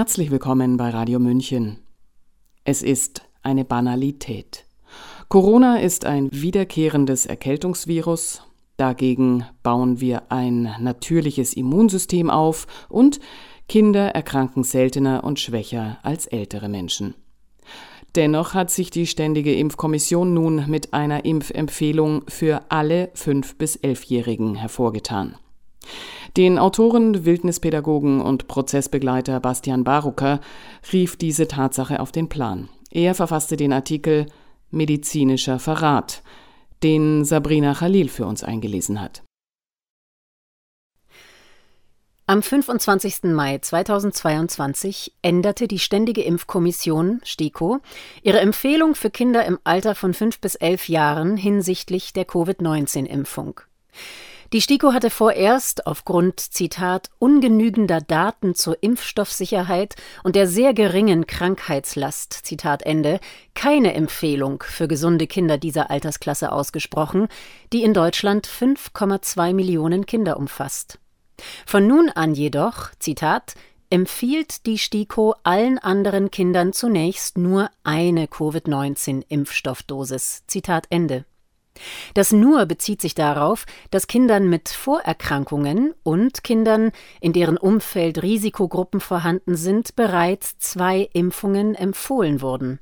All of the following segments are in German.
Herzlich willkommen bei Radio München. Es ist eine Banalität. Corona ist ein wiederkehrendes Erkältungsvirus. Dagegen bauen wir ein natürliches Immunsystem auf und Kinder erkranken seltener und schwächer als ältere Menschen. Dennoch hat sich die Ständige Impfkommission nun mit einer Impfempfehlung für alle 5- bis 11-Jährigen hervorgetan. Den Autoren, Wildnispädagogen und Prozessbegleiter Bastian Barucker rief diese Tatsache auf den Plan. Er verfasste den Artikel Medizinischer Verrat, den Sabrina Khalil für uns eingelesen hat. Am 25. Mai 2022 änderte die Ständige Impfkommission STIKO ihre Empfehlung für Kinder im Alter von 5 bis 11 Jahren hinsichtlich der Covid-19-Impfung. Die STIKO hatte vorerst aufgrund, Zitat, ungenügender Daten zur Impfstoffsicherheit und der sehr geringen Krankheitslast, Zitat Ende, keine Empfehlung für gesunde Kinder dieser Altersklasse ausgesprochen, die in Deutschland 5,2 Millionen Kinder umfasst. Von nun an jedoch, Zitat, empfiehlt die STIKO allen anderen Kindern zunächst nur eine Covid-19-Impfstoffdosis. Zitat Ende. Das nur bezieht sich darauf, dass Kindern mit Vorerkrankungen und Kindern, in deren Umfeld Risikogruppen vorhanden sind, bereits zwei Impfungen empfohlen wurden.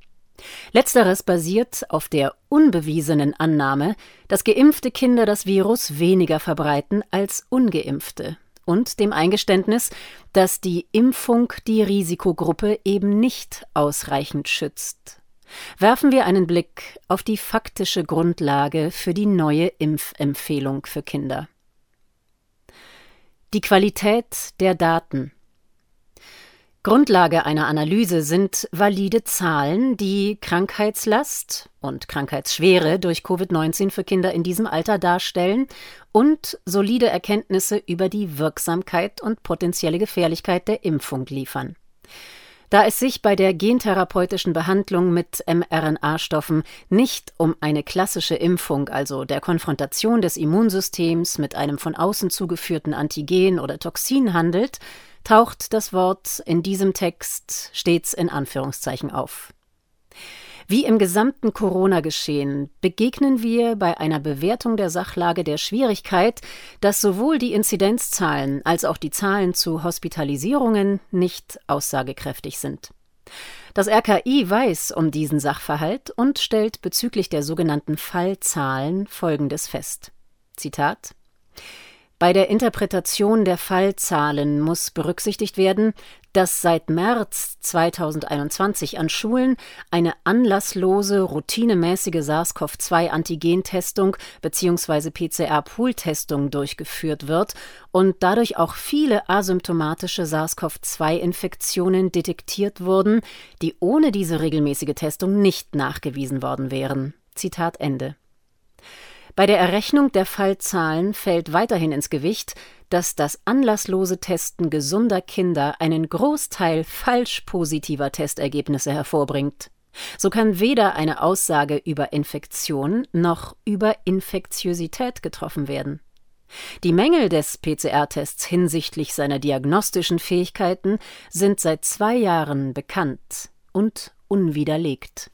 Letzteres basiert auf der unbewiesenen Annahme, dass geimpfte Kinder das Virus weniger verbreiten als ungeimpfte und dem Eingeständnis, dass die Impfung die Risikogruppe eben nicht ausreichend schützt. Werfen wir einen Blick auf die faktische Grundlage für die neue Impfempfehlung für Kinder. Die Qualität der Daten. Grundlage einer Analyse sind valide Zahlen, die Krankheitslast und Krankheitsschwere durch Covid-19 für Kinder in diesem Alter darstellen und solide Erkenntnisse über die Wirksamkeit und potenzielle Gefährlichkeit der Impfung liefern. Da es sich bei der gentherapeutischen Behandlung mit mRNA-Stoffen nicht um eine klassische Impfung, also der Konfrontation des Immunsystems mit einem von außen zugeführten Antigen oder Toxin handelt, taucht das Wort in diesem Text stets in Anführungszeichen auf. Wie im gesamten Corona-Geschehen begegnen wir bei einer Bewertung der Sachlage der Schwierigkeit, dass sowohl die Inzidenzzahlen als auch die Zahlen zu Hospitalisierungen nicht aussagekräftig sind. Das RKI weiß um diesen Sachverhalt und stellt bezüglich der sogenannten Fallzahlen Folgendes fest. Zitat bei der Interpretation der Fallzahlen muss berücksichtigt werden, dass seit März 2021 an Schulen eine anlasslose, routinemäßige SARS-CoV-2-Antigentestung bzw. PCR-Pool-Testung durchgeführt wird und dadurch auch viele asymptomatische SARS-CoV-2-Infektionen detektiert wurden, die ohne diese regelmäßige Testung nicht nachgewiesen worden wären. Zitat Ende. Bei der Errechnung der Fallzahlen fällt weiterhin ins Gewicht, dass das anlasslose Testen gesunder Kinder einen Großteil falsch positiver Testergebnisse hervorbringt. So kann weder eine Aussage über Infektion noch über Infektiosität getroffen werden. Die Mängel des PCR-Tests hinsichtlich seiner diagnostischen Fähigkeiten sind seit zwei Jahren bekannt und unwiderlegt.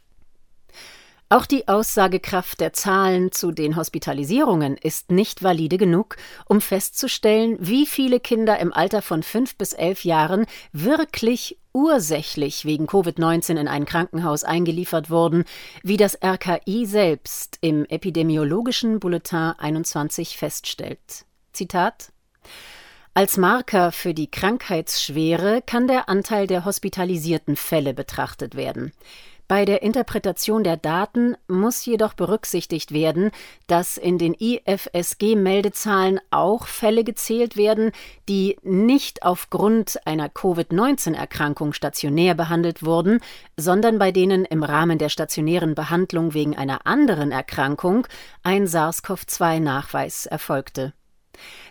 Auch die Aussagekraft der Zahlen zu den Hospitalisierungen ist nicht valide genug, um festzustellen, wie viele Kinder im Alter von fünf bis elf Jahren wirklich ursächlich wegen Covid-19 in ein Krankenhaus eingeliefert wurden, wie das RKI selbst im epidemiologischen Bulletin 21 feststellt. Zitat als Marker für die Krankheitsschwere kann der Anteil der hospitalisierten Fälle betrachtet werden. Bei der Interpretation der Daten muss jedoch berücksichtigt werden, dass in den IFSG-Meldezahlen auch Fälle gezählt werden, die nicht aufgrund einer Covid-19-Erkrankung stationär behandelt wurden, sondern bei denen im Rahmen der stationären Behandlung wegen einer anderen Erkrankung ein SARS-CoV-2-Nachweis erfolgte.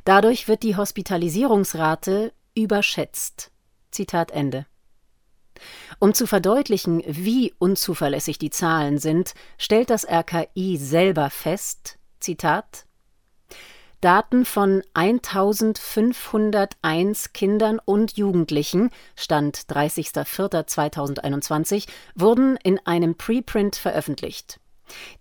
Dadurch wird die Hospitalisierungsrate überschätzt. Zitat Ende. Um zu verdeutlichen, wie unzuverlässig die Zahlen sind, stellt das RKI selber fest, Zitat, Daten von 1501 Kindern und Jugendlichen, Stand 30.04.2021, wurden in einem Preprint veröffentlicht.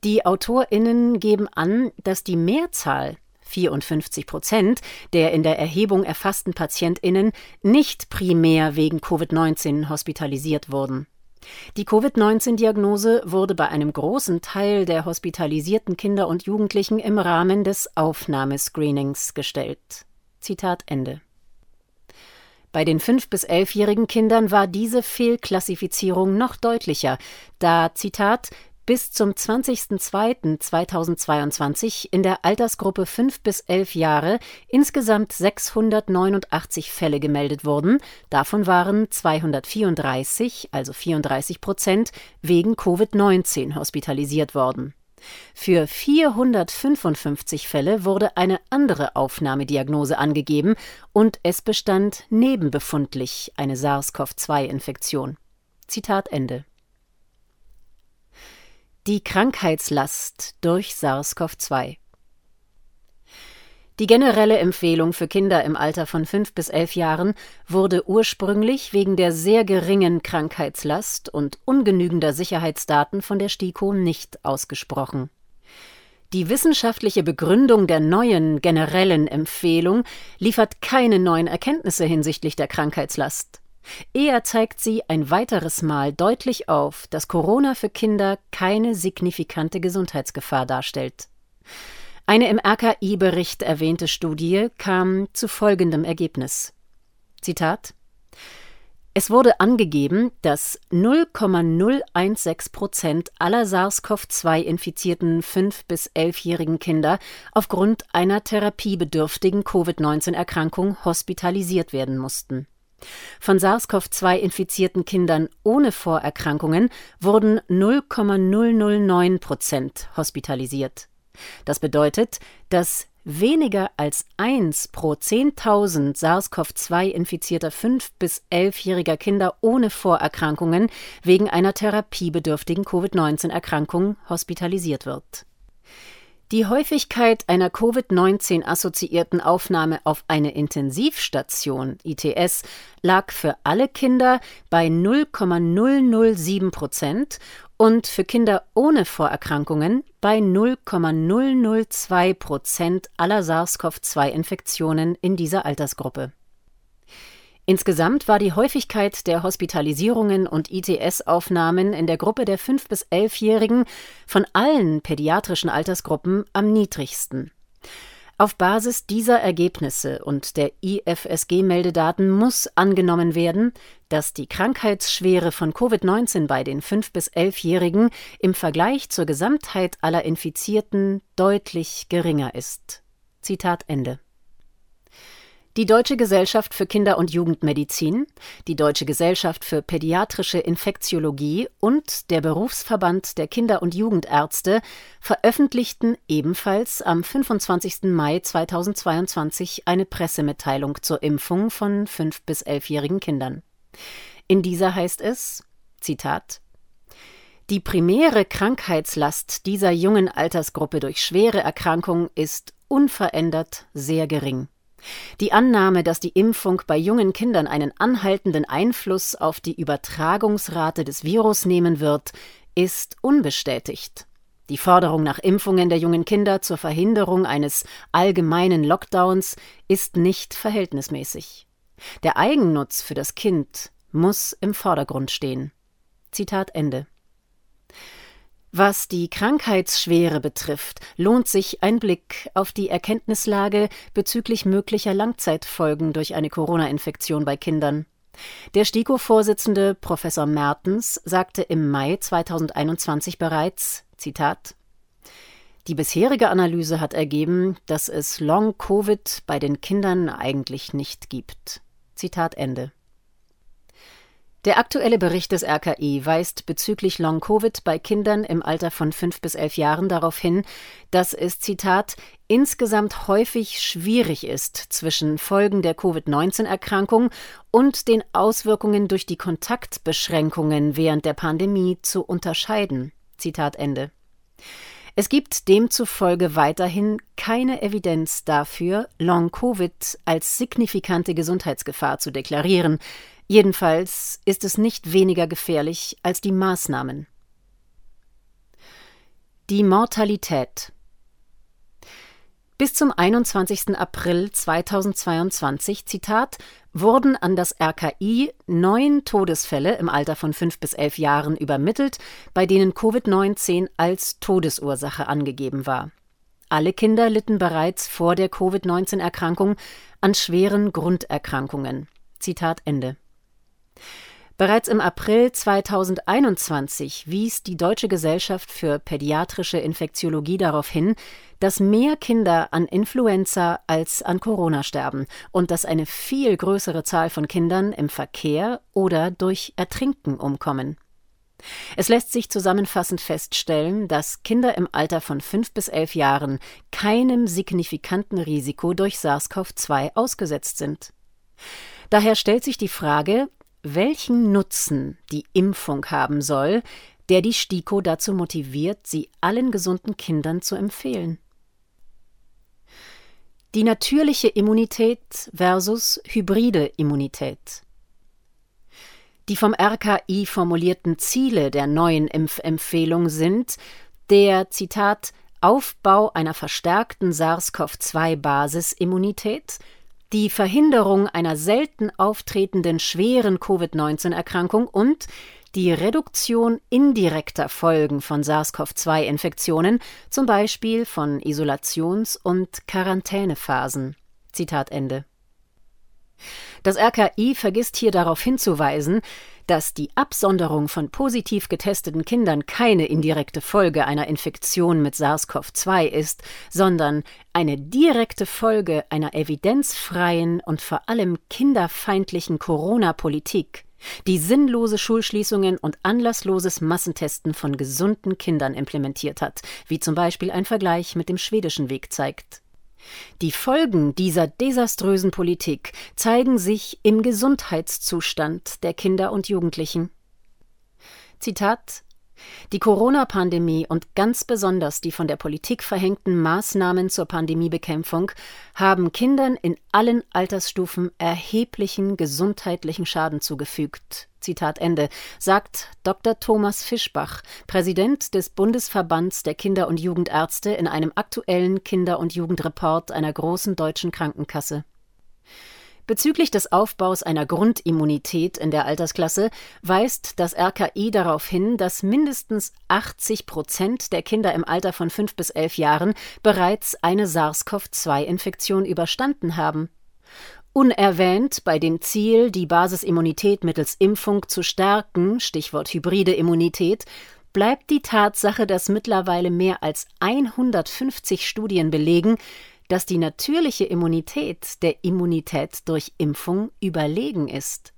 Die AutorInnen geben an, dass die Mehrzahl 54 Prozent der in der Erhebung erfassten PatientInnen nicht primär wegen Covid-19 hospitalisiert wurden. Die Covid-19-Diagnose wurde bei einem großen Teil der hospitalisierten Kinder und Jugendlichen im Rahmen des Aufnahmescreenings gestellt. Zitat Ende. Bei den 5- bis 11-jährigen Kindern war diese Fehlklassifizierung noch deutlicher, da, Zitat, bis zum 20.02.2022 in der Altersgruppe 5 bis 11 Jahre insgesamt 689 Fälle gemeldet wurden. Davon waren 234, also 34 Prozent, wegen Covid-19 hospitalisiert worden. Für 455 Fälle wurde eine andere Aufnahmediagnose angegeben und es bestand nebenbefundlich eine SARS-CoV-2-Infektion. Zitat Ende. Die Krankheitslast durch SARS-CoV-2 Die generelle Empfehlung für Kinder im Alter von 5 bis 11 Jahren wurde ursprünglich wegen der sehr geringen Krankheitslast und ungenügender Sicherheitsdaten von der STIKO nicht ausgesprochen. Die wissenschaftliche Begründung der neuen generellen Empfehlung liefert keine neuen Erkenntnisse hinsichtlich der Krankheitslast. Eher zeigt sie ein weiteres Mal deutlich auf, dass Corona für Kinder keine signifikante Gesundheitsgefahr darstellt. Eine im RKI-Bericht erwähnte Studie kam zu folgendem Ergebnis. Zitat es wurde angegeben, dass 0,016 Prozent aller SARS-CoV-2-infizierten 5- bis 11-jährigen Kinder aufgrund einer therapiebedürftigen Covid-19-Erkrankung hospitalisiert werden mussten. Von SARS-CoV-2 infizierten Kindern ohne Vorerkrankungen wurden 0,009 Prozent hospitalisiert. Das bedeutet, dass weniger als 1 pro 10.000 SARS-CoV-2 infizierter 5- bis 11-jähriger Kinder ohne Vorerkrankungen wegen einer therapiebedürftigen Covid-19-Erkrankung hospitalisiert wird die Häufigkeit einer Covid-19-assoziierten Aufnahme auf eine Intensivstation ITS lag für alle Kinder bei 0,007 Prozent und für Kinder ohne Vorerkrankungen bei 0,002 Prozent aller SARS-CoV-2-Infektionen in dieser Altersgruppe Insgesamt war die Häufigkeit der Hospitalisierungen und ITS-Aufnahmen in der Gruppe der 5- bis 11-Jährigen von allen pädiatrischen Altersgruppen am niedrigsten. Auf Basis dieser Ergebnisse und der IFSG-Meldedaten muss angenommen werden, dass die Krankheitsschwere von Covid-19 bei den 5- bis 11-Jährigen im Vergleich zur Gesamtheit aller Infizierten deutlich geringer ist. Zitat Ende die Deutsche Gesellschaft für Kinder- und Jugendmedizin, die Deutsche Gesellschaft für pädiatrische Infektiologie und der Berufsverband der Kinder- und Jugendärzte veröffentlichten ebenfalls am 25. Mai 2022 eine Pressemitteilung zur Impfung von 5- bis 11-jährigen Kindern. In dieser heißt es, Zitat, die primäre Krankheitslast dieser jungen Altersgruppe durch schwere Erkrankung ist unverändert sehr gering. Die Annahme, dass die Impfung bei jungen Kindern einen anhaltenden Einfluss auf die Übertragungsrate des Virus nehmen wird, ist unbestätigt. Die Forderung nach Impfungen der jungen Kinder zur Verhinderung eines allgemeinen Lockdowns ist nicht verhältnismäßig. Der Eigennutz für das Kind muss im Vordergrund stehen. Zitat Ende. Was die Krankheitsschwere betrifft, lohnt sich ein Blick auf die Erkenntnislage bezüglich möglicher Langzeitfolgen durch eine Corona-Infektion bei Kindern. Der STIKO-Vorsitzende Professor Mertens sagte im Mai 2021 bereits, Zitat, die bisherige Analyse hat ergeben, dass es Long-Covid bei den Kindern eigentlich nicht gibt. Zitat Ende. Der aktuelle Bericht des RKI weist bezüglich Long-Covid bei Kindern im Alter von fünf bis elf Jahren darauf hin, dass es, Zitat, insgesamt häufig schwierig ist, zwischen Folgen der Covid-19-Erkrankung und den Auswirkungen durch die Kontaktbeschränkungen während der Pandemie zu unterscheiden. Zitat Ende. Es gibt demzufolge weiterhin keine Evidenz dafür, Long-Covid als signifikante Gesundheitsgefahr zu deklarieren. Jedenfalls ist es nicht weniger gefährlich als die Maßnahmen. Die Mortalität bis zum 21. April 2022, Zitat, wurden an das RKI neun Todesfälle im Alter von fünf bis elf Jahren übermittelt, bei denen Covid-19 als Todesursache angegeben war. Alle Kinder litten bereits vor der Covid-19-Erkrankung an schweren Grunderkrankungen. Zitat Ende. Bereits im April 2021 wies die Deutsche Gesellschaft für pädiatrische Infektiologie darauf hin, dass mehr Kinder an Influenza als an Corona sterben und dass eine viel größere Zahl von Kindern im Verkehr oder durch Ertrinken umkommen. Es lässt sich zusammenfassend feststellen, dass Kinder im Alter von fünf bis elf Jahren keinem signifikanten Risiko durch SARS-CoV-2 ausgesetzt sind. Daher stellt sich die Frage, welchen Nutzen die Impfung haben soll, der die STIKO dazu motiviert, sie allen gesunden Kindern zu empfehlen. Die natürliche Immunität versus hybride Immunität. Die vom RKI formulierten Ziele der neuen Impfempfehlung sind der Zitat Aufbau einer verstärkten SARS-CoV-2-Basisimmunität die Verhinderung einer selten auftretenden schweren Covid-19-Erkrankung und die Reduktion indirekter Folgen von SARS-CoV-2-Infektionen, zum Beispiel von Isolations- und Quarantänephasen. Zitat Ende. Das RKI vergisst hier darauf hinzuweisen, dass die Absonderung von positiv getesteten Kindern keine indirekte Folge einer Infektion mit SARS-CoV-2 ist, sondern eine direkte Folge einer evidenzfreien und vor allem kinderfeindlichen Corona-Politik, die sinnlose Schulschließungen und anlassloses Massentesten von gesunden Kindern implementiert hat, wie zum Beispiel ein Vergleich mit dem schwedischen Weg zeigt. Die Folgen dieser desaströsen Politik zeigen sich im Gesundheitszustand der Kinder und Jugendlichen. Zitat die Corona-Pandemie und ganz besonders die von der Politik verhängten Maßnahmen zur Pandemiebekämpfung haben Kindern in allen Altersstufen erheblichen gesundheitlichen Schaden zugefügt. Zitat Ende, sagt Dr. Thomas Fischbach, Präsident des Bundesverbands der Kinder- und Jugendärzte in einem aktuellen Kinder- und Jugendreport einer großen deutschen Krankenkasse. Bezüglich des Aufbaus einer Grundimmunität in der Altersklasse weist das RKI darauf hin, dass mindestens 80 Prozent der Kinder im Alter von fünf bis elf Jahren bereits eine SARS-CoV-2-Infektion überstanden haben. Unerwähnt bei dem Ziel, die Basisimmunität mittels Impfung zu stärken, Stichwort hybride Immunität, bleibt die Tatsache, dass mittlerweile mehr als 150 Studien belegen, dass die natürliche Immunität der Immunität durch Impfung überlegen ist.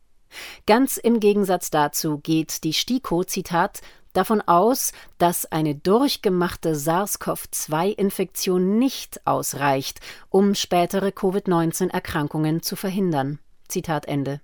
Ganz im Gegensatz dazu geht die STIKO, Zitat, davon aus, dass eine durchgemachte SARS-CoV-2-Infektion nicht ausreicht, um spätere Covid-19-Erkrankungen zu verhindern. Zitat Ende.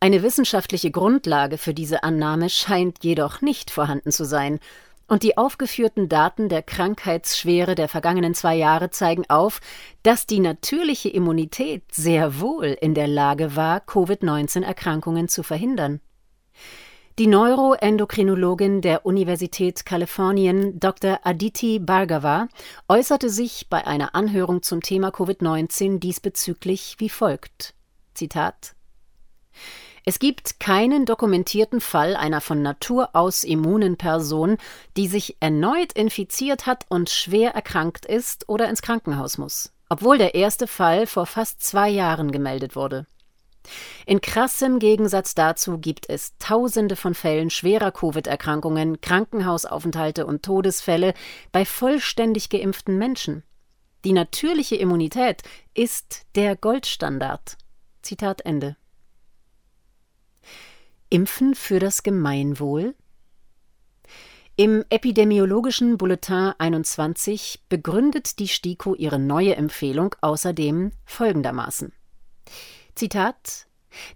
Eine wissenschaftliche Grundlage für diese Annahme scheint jedoch nicht vorhanden zu sein, und die aufgeführten Daten der Krankheitsschwere der vergangenen zwei Jahre zeigen auf, dass die natürliche Immunität sehr wohl in der Lage war, Covid-19-Erkrankungen zu verhindern. Die Neuroendokrinologin der Universität Kalifornien, Dr. Aditi Bhargava, äußerte sich bei einer Anhörung zum Thema Covid-19 diesbezüglich wie folgt: Zitat es gibt keinen dokumentierten Fall einer von Natur aus immunen Person, die sich erneut infiziert hat und schwer erkrankt ist oder ins Krankenhaus muss, obwohl der erste Fall vor fast zwei Jahren gemeldet wurde. In krassem Gegensatz dazu gibt es Tausende von Fällen schwerer Covid-Erkrankungen, Krankenhausaufenthalte und Todesfälle bei vollständig geimpften Menschen. Die natürliche Immunität ist der Goldstandard. Zitat Ende. Impfen für das Gemeinwohl? Im epidemiologischen Bulletin 21 begründet die STIKO ihre neue Empfehlung außerdem folgendermaßen. Zitat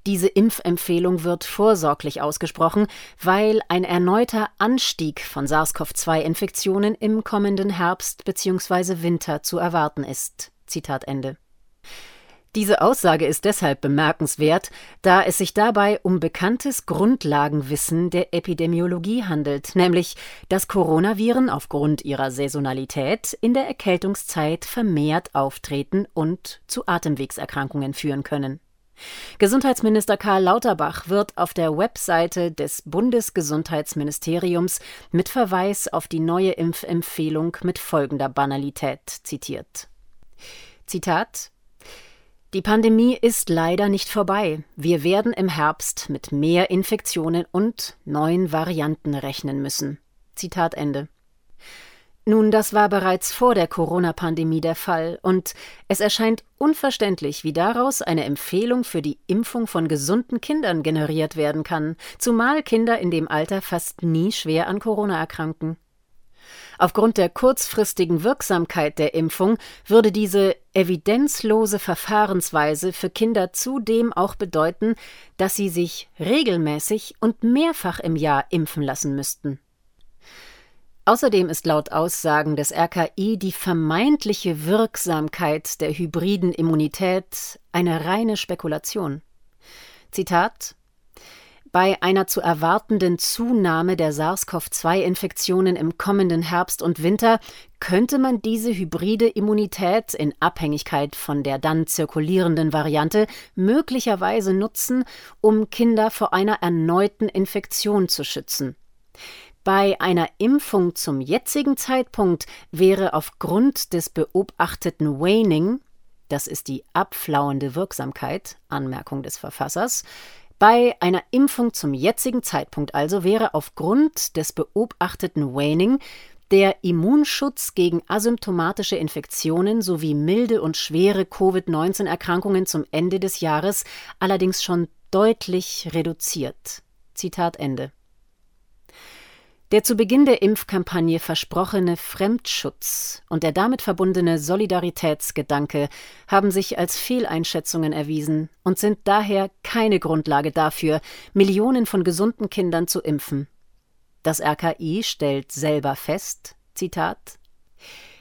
Diese Impfempfehlung wird vorsorglich ausgesprochen, weil ein erneuter Anstieg von SARS-CoV-2-Infektionen im kommenden Herbst bzw. Winter zu erwarten ist. Zitat Ende. Diese Aussage ist deshalb bemerkenswert, da es sich dabei um bekanntes Grundlagenwissen der Epidemiologie handelt, nämlich dass Coronaviren aufgrund ihrer Saisonalität in der Erkältungszeit vermehrt auftreten und zu Atemwegserkrankungen führen können. Gesundheitsminister Karl Lauterbach wird auf der Webseite des Bundesgesundheitsministeriums mit Verweis auf die neue Impfempfehlung mit folgender Banalität zitiert. Zitat die Pandemie ist leider nicht vorbei. Wir werden im Herbst mit mehr Infektionen und neuen Varianten rechnen müssen. Zitat Ende. Nun, das war bereits vor der Corona-Pandemie der Fall, und es erscheint unverständlich, wie daraus eine Empfehlung für die Impfung von gesunden Kindern generiert werden kann, zumal Kinder in dem Alter fast nie schwer an Corona erkranken. Aufgrund der kurzfristigen Wirksamkeit der Impfung würde diese evidenzlose Verfahrensweise für Kinder zudem auch bedeuten, dass sie sich regelmäßig und mehrfach im Jahr impfen lassen müssten. Außerdem ist laut Aussagen des RKI die vermeintliche Wirksamkeit der hybriden Immunität eine reine Spekulation. Zitat bei einer zu erwartenden Zunahme der SARS-CoV-2-Infektionen im kommenden Herbst und Winter könnte man diese hybride Immunität in Abhängigkeit von der dann zirkulierenden Variante möglicherweise nutzen, um Kinder vor einer erneuten Infektion zu schützen. Bei einer Impfung zum jetzigen Zeitpunkt wäre aufgrund des beobachteten Waning das ist die abflauende Wirksamkeit, Anmerkung des Verfassers, bei einer Impfung zum jetzigen Zeitpunkt also wäre aufgrund des beobachteten Waning der Immunschutz gegen asymptomatische Infektionen sowie milde und schwere Covid-19-Erkrankungen zum Ende des Jahres allerdings schon deutlich reduziert. Zitat Ende. Der zu Beginn der Impfkampagne versprochene Fremdschutz und der damit verbundene Solidaritätsgedanke haben sich als Fehleinschätzungen erwiesen und sind daher keine Grundlage dafür, Millionen von gesunden Kindern zu impfen. Das RKI stellt selber fest, Zitat,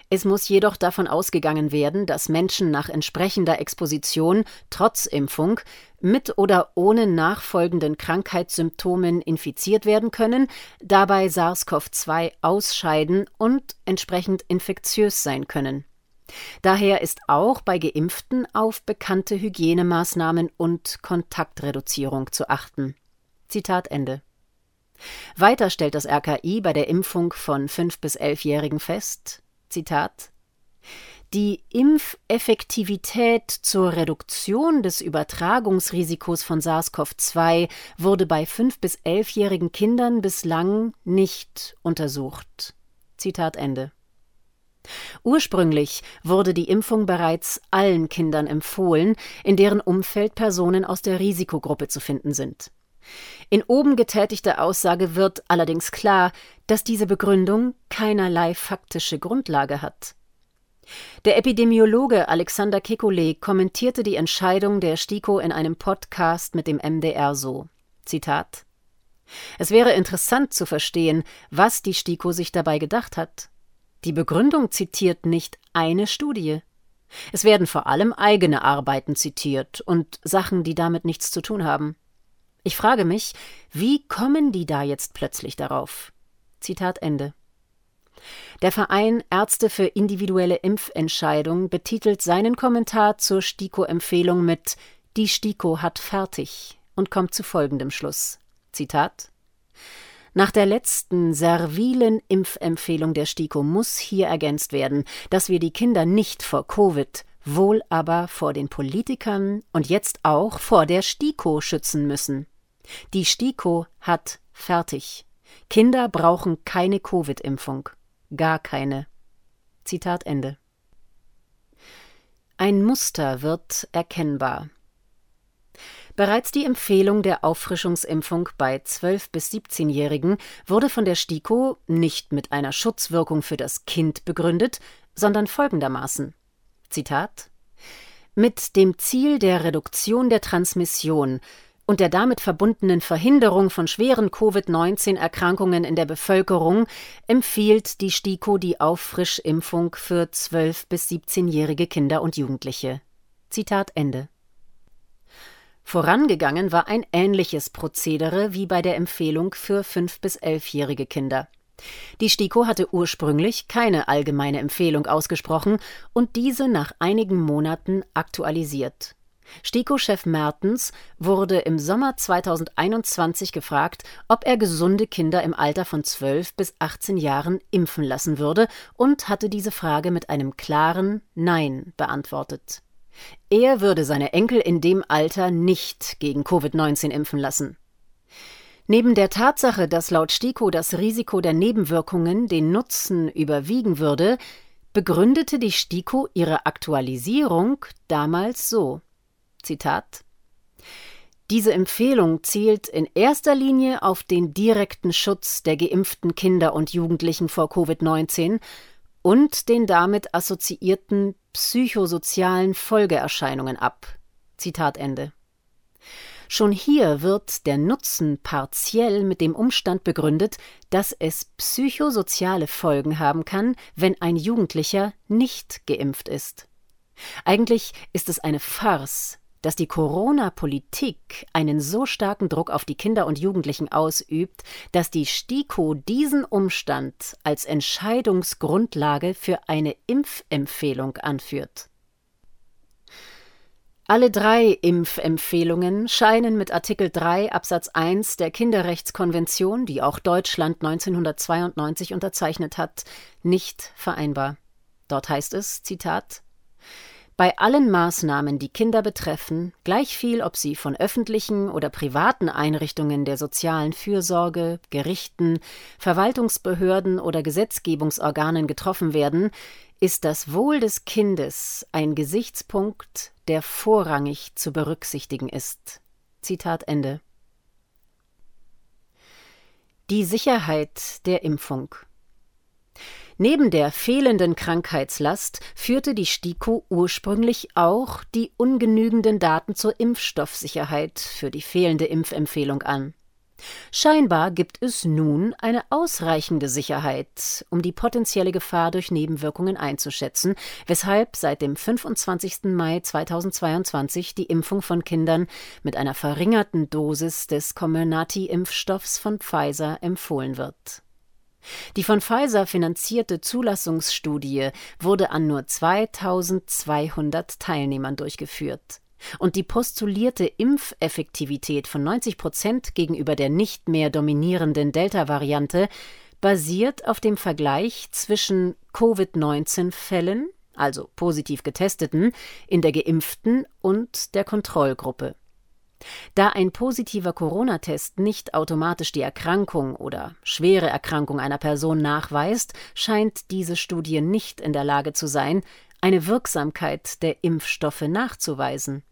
es muss jedoch davon ausgegangen werden, dass Menschen nach entsprechender Exposition trotz Impfung mit oder ohne nachfolgenden Krankheitssymptomen infiziert werden können, dabei SARS-CoV-2 ausscheiden und entsprechend infektiös sein können. Daher ist auch bei Geimpften auf bekannte Hygienemaßnahmen und Kontaktreduzierung zu achten. Zitat Ende. Weiter stellt das RKI bei der Impfung von 5- bis 11-Jährigen fest, Zitat die Impfeffektivität zur Reduktion des Übertragungsrisikos von SARS-CoV-2 wurde bei 5- bis 11-jährigen Kindern bislang nicht untersucht. Zitat Ende. Ursprünglich wurde die Impfung bereits allen Kindern empfohlen, in deren Umfeld Personen aus der Risikogruppe zu finden sind. In oben getätigter Aussage wird allerdings klar, dass diese Begründung keinerlei faktische Grundlage hat. Der Epidemiologe Alexander Kekulé kommentierte die Entscheidung der STIKO in einem Podcast mit dem MDR so: Zitat Es wäre interessant zu verstehen, was die STIKO sich dabei gedacht hat. Die Begründung zitiert nicht eine Studie. Es werden vor allem eigene Arbeiten zitiert und Sachen, die damit nichts zu tun haben. Ich frage mich, wie kommen die da jetzt plötzlich darauf? Zitat Ende. Der Verein Ärzte für individuelle Impfentscheidung betitelt seinen Kommentar zur STIKO-Empfehlung mit Die STIKO hat fertig und kommt zu folgendem Schluss. Zitat nach der letzten servilen Impfempfehlung der STIKO muss hier ergänzt werden, dass wir die Kinder nicht vor Covid, wohl aber vor den Politikern und jetzt auch vor der STIKO schützen müssen. Die STIKO hat fertig. Kinder brauchen keine Covid-Impfung. Gar keine. Zitat Ende. Ein Muster wird erkennbar. Bereits die Empfehlung der Auffrischungsimpfung bei 12- bis 17-Jährigen wurde von der STIKO nicht mit einer Schutzwirkung für das Kind begründet, sondern folgendermaßen: Zitat Mit dem Ziel der Reduktion der Transmission und der damit verbundenen Verhinderung von schweren Covid-19-Erkrankungen in der Bevölkerung empfiehlt die STIKO die Auffrischimpfung für 12- bis 17-jährige Kinder und Jugendliche. Zitat Ende. Vorangegangen war ein ähnliches Prozedere wie bei der Empfehlung für 5- bis 11-jährige Kinder. Die STIKO hatte ursprünglich keine allgemeine Empfehlung ausgesprochen und diese nach einigen Monaten aktualisiert. STIKO-Chef Mertens wurde im Sommer 2021 gefragt, ob er gesunde Kinder im Alter von 12 bis 18 Jahren impfen lassen würde und hatte diese Frage mit einem klaren Nein beantwortet. Er würde seine Enkel in dem Alter nicht gegen Covid-19 impfen lassen. Neben der Tatsache, dass laut STIKO das Risiko der Nebenwirkungen den Nutzen überwiegen würde, begründete die STIKO ihre Aktualisierung damals so: Zitat diese Empfehlung zielt in erster Linie auf den direkten Schutz der geimpften Kinder und Jugendlichen vor Covid-19 und den damit assoziierten psychosozialen Folgeerscheinungen ab. Zitat Ende. Schon hier wird der Nutzen partiell mit dem Umstand begründet, dass es psychosoziale Folgen haben kann, wenn ein Jugendlicher nicht geimpft ist. Eigentlich ist es eine Farce, dass die Corona-Politik einen so starken Druck auf die Kinder und Jugendlichen ausübt, dass die STIKO diesen Umstand als Entscheidungsgrundlage für eine Impfempfehlung anführt. Alle drei Impfempfehlungen scheinen mit Artikel 3 Absatz 1 der Kinderrechtskonvention, die auch Deutschland 1992 unterzeichnet hat, nicht vereinbar. Dort heißt es, Zitat, bei allen Maßnahmen, die Kinder betreffen, gleichviel ob sie von öffentlichen oder privaten Einrichtungen der sozialen Fürsorge, Gerichten, Verwaltungsbehörden oder Gesetzgebungsorganen getroffen werden, ist das Wohl des Kindes ein Gesichtspunkt, der vorrangig zu berücksichtigen ist. Zitat Ende. Die Sicherheit der Impfung Neben der fehlenden Krankheitslast führte die STIKO ursprünglich auch die ungenügenden Daten zur Impfstoffsicherheit für die fehlende Impfempfehlung an. Scheinbar gibt es nun eine ausreichende Sicherheit, um die potenzielle Gefahr durch Nebenwirkungen einzuschätzen, weshalb seit dem 25. Mai 2022 die Impfung von Kindern mit einer verringerten Dosis des Comirnaty-Impfstoffs von Pfizer empfohlen wird die von Pfizer finanzierte Zulassungsstudie wurde an nur 2200 Teilnehmern durchgeführt. Und die postulierte Impfeffektivität von 90 Prozent gegenüber der nicht mehr dominierenden Delta-Variante basiert auf dem Vergleich zwischen Covid-19-Fällen, also positiv getesteten, in der geimpften und der Kontrollgruppe. Da ein positiver Corona-Test nicht automatisch die Erkrankung oder schwere Erkrankung einer Person nachweist, scheint diese Studie nicht in der Lage zu sein, eine Wirksamkeit der Impfstoffe nachzuweisen.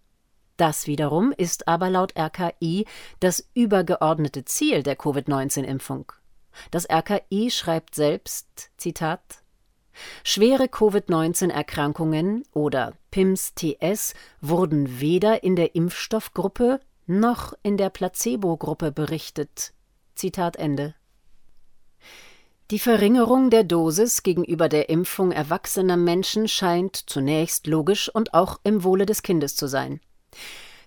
Das wiederum ist aber laut RKI das übergeordnete Ziel der Covid-19-Impfung. Das RKI schreibt selbst, Zitat, Schwere Covid-19-Erkrankungen oder PIMS-TS wurden weder in der Impfstoffgruppe noch in der Placebo-Gruppe berichtet. Zitat Ende. Die Verringerung der Dosis gegenüber der Impfung erwachsener Menschen scheint zunächst logisch und auch im Wohle des Kindes zu sein.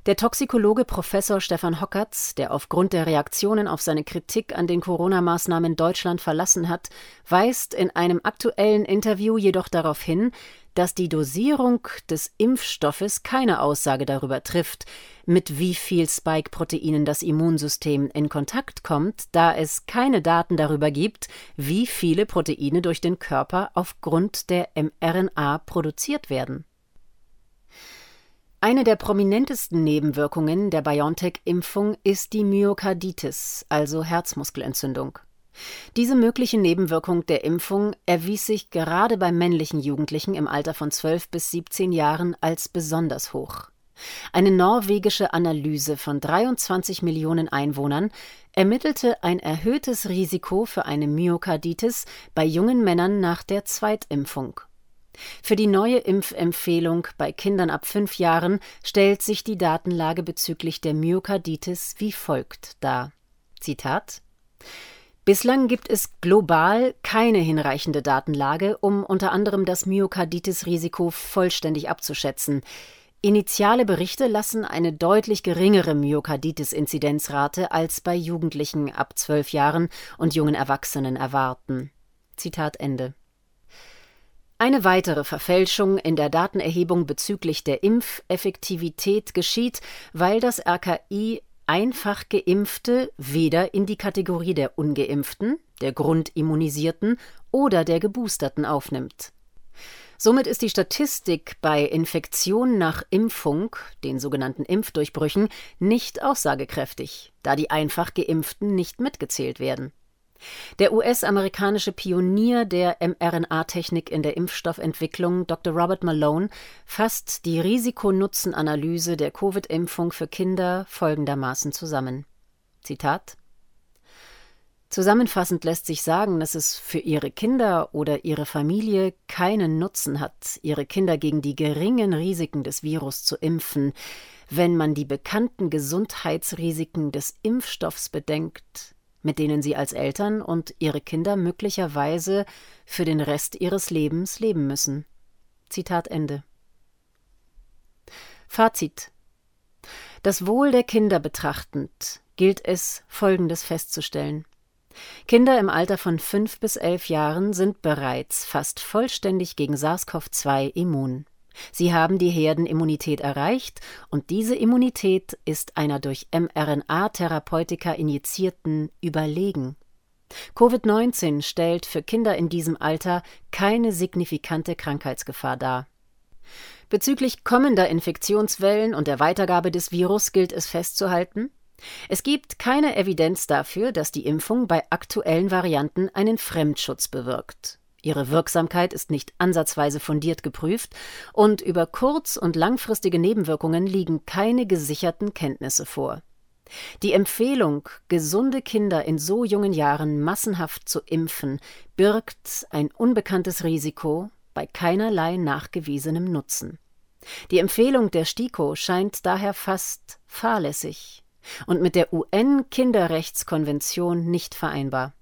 Der Toxikologe Professor Stefan Hockertz, der aufgrund der Reaktionen auf seine Kritik an den Corona-Maßnahmen Deutschland verlassen hat, weist in einem aktuellen Interview jedoch darauf hin, dass die Dosierung des Impfstoffes keine Aussage darüber trifft, mit wie viel Spike-Proteinen das Immunsystem in Kontakt kommt, da es keine Daten darüber gibt, wie viele Proteine durch den Körper aufgrund der mRNA produziert werden. Eine der prominentesten Nebenwirkungen der BioNTech-Impfung ist die Myokarditis, also Herzmuskelentzündung. Diese mögliche Nebenwirkung der Impfung erwies sich gerade bei männlichen Jugendlichen im Alter von 12 bis 17 Jahren als besonders hoch. Eine norwegische Analyse von 23 Millionen Einwohnern ermittelte ein erhöhtes Risiko für eine Myokarditis bei jungen Männern nach der Zweitimpfung. Für die neue Impfempfehlung bei Kindern ab fünf Jahren stellt sich die Datenlage bezüglich der Myokarditis wie folgt dar. Zitat Bislang gibt es global keine hinreichende Datenlage, um unter anderem das Myokarditis-Risiko vollständig abzuschätzen. Initiale Berichte lassen eine deutlich geringere Myokarditis-Inzidenzrate als bei Jugendlichen ab zwölf Jahren und jungen Erwachsenen erwarten. Zitat Ende. Eine weitere Verfälschung in der Datenerhebung bezüglich der Impfeffektivität geschieht, weil das RKI einfach Geimpfte weder in die Kategorie der ungeimpften, der Grundimmunisierten oder der Geboosterten aufnimmt. Somit ist die Statistik bei Infektion nach Impfung, den sogenannten Impfdurchbrüchen, nicht aussagekräftig, da die einfach geimpften nicht mitgezählt werden. Der US-amerikanische Pionier der mRNA-Technik in der Impfstoffentwicklung, Dr. Robert Malone, fasst die Risiko-Nutzen-Analyse der Covid-Impfung für Kinder folgendermaßen zusammen. Zitat Zusammenfassend lässt sich sagen, dass es für ihre Kinder oder ihre Familie keinen Nutzen hat, ihre Kinder gegen die geringen Risiken des Virus zu impfen, wenn man die bekannten Gesundheitsrisiken des Impfstoffs bedenkt, mit denen sie als Eltern und ihre Kinder möglicherweise für den Rest ihres Lebens leben müssen. Zitat Ende. Fazit Das Wohl der Kinder betrachtend gilt es, Folgendes festzustellen. Kinder im Alter von fünf bis elf Jahren sind bereits fast vollständig gegen SARS-CoV-2 immun. Sie haben die Herdenimmunität erreicht und diese Immunität ist einer durch mRNA-Therapeutika injizierten überlegen. Covid-19 stellt für Kinder in diesem Alter keine signifikante Krankheitsgefahr dar. Bezüglich kommender Infektionswellen und der Weitergabe des Virus gilt es festzuhalten, es gibt keine Evidenz dafür, dass die Impfung bei aktuellen Varianten einen Fremdschutz bewirkt. Ihre Wirksamkeit ist nicht ansatzweise fundiert geprüft und über kurz- und langfristige Nebenwirkungen liegen keine gesicherten Kenntnisse vor. Die Empfehlung, gesunde Kinder in so jungen Jahren massenhaft zu impfen, birgt ein unbekanntes Risiko bei keinerlei nachgewiesenem Nutzen. Die Empfehlung der STIKO scheint daher fast fahrlässig und mit der UN-Kinderrechtskonvention nicht vereinbar.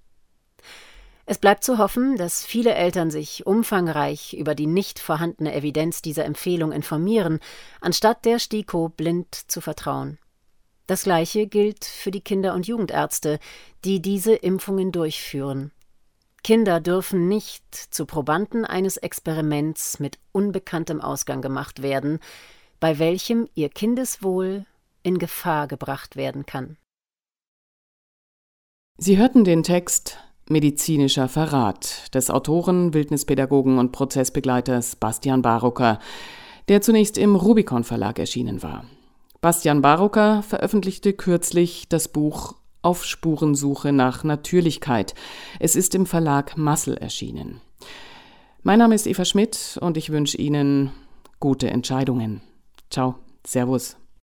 Es bleibt zu hoffen, dass viele Eltern sich umfangreich über die nicht vorhandene Evidenz dieser Empfehlung informieren, anstatt der STIKO blind zu vertrauen. Das Gleiche gilt für die Kinder- und Jugendärzte, die diese Impfungen durchführen. Kinder dürfen nicht zu Probanden eines Experiments mit unbekanntem Ausgang gemacht werden, bei welchem ihr Kindeswohl in Gefahr gebracht werden kann. Sie hörten den Text Medizinischer Verrat des Autoren, Wildnispädagogen und Prozessbegleiters Bastian Barocker, der zunächst im Rubicon Verlag erschienen war. Bastian Barocker veröffentlichte kürzlich das Buch Auf Spurensuche nach Natürlichkeit. Es ist im Verlag Massel erschienen. Mein Name ist Eva Schmidt und ich wünsche Ihnen gute Entscheidungen. Ciao, Servus.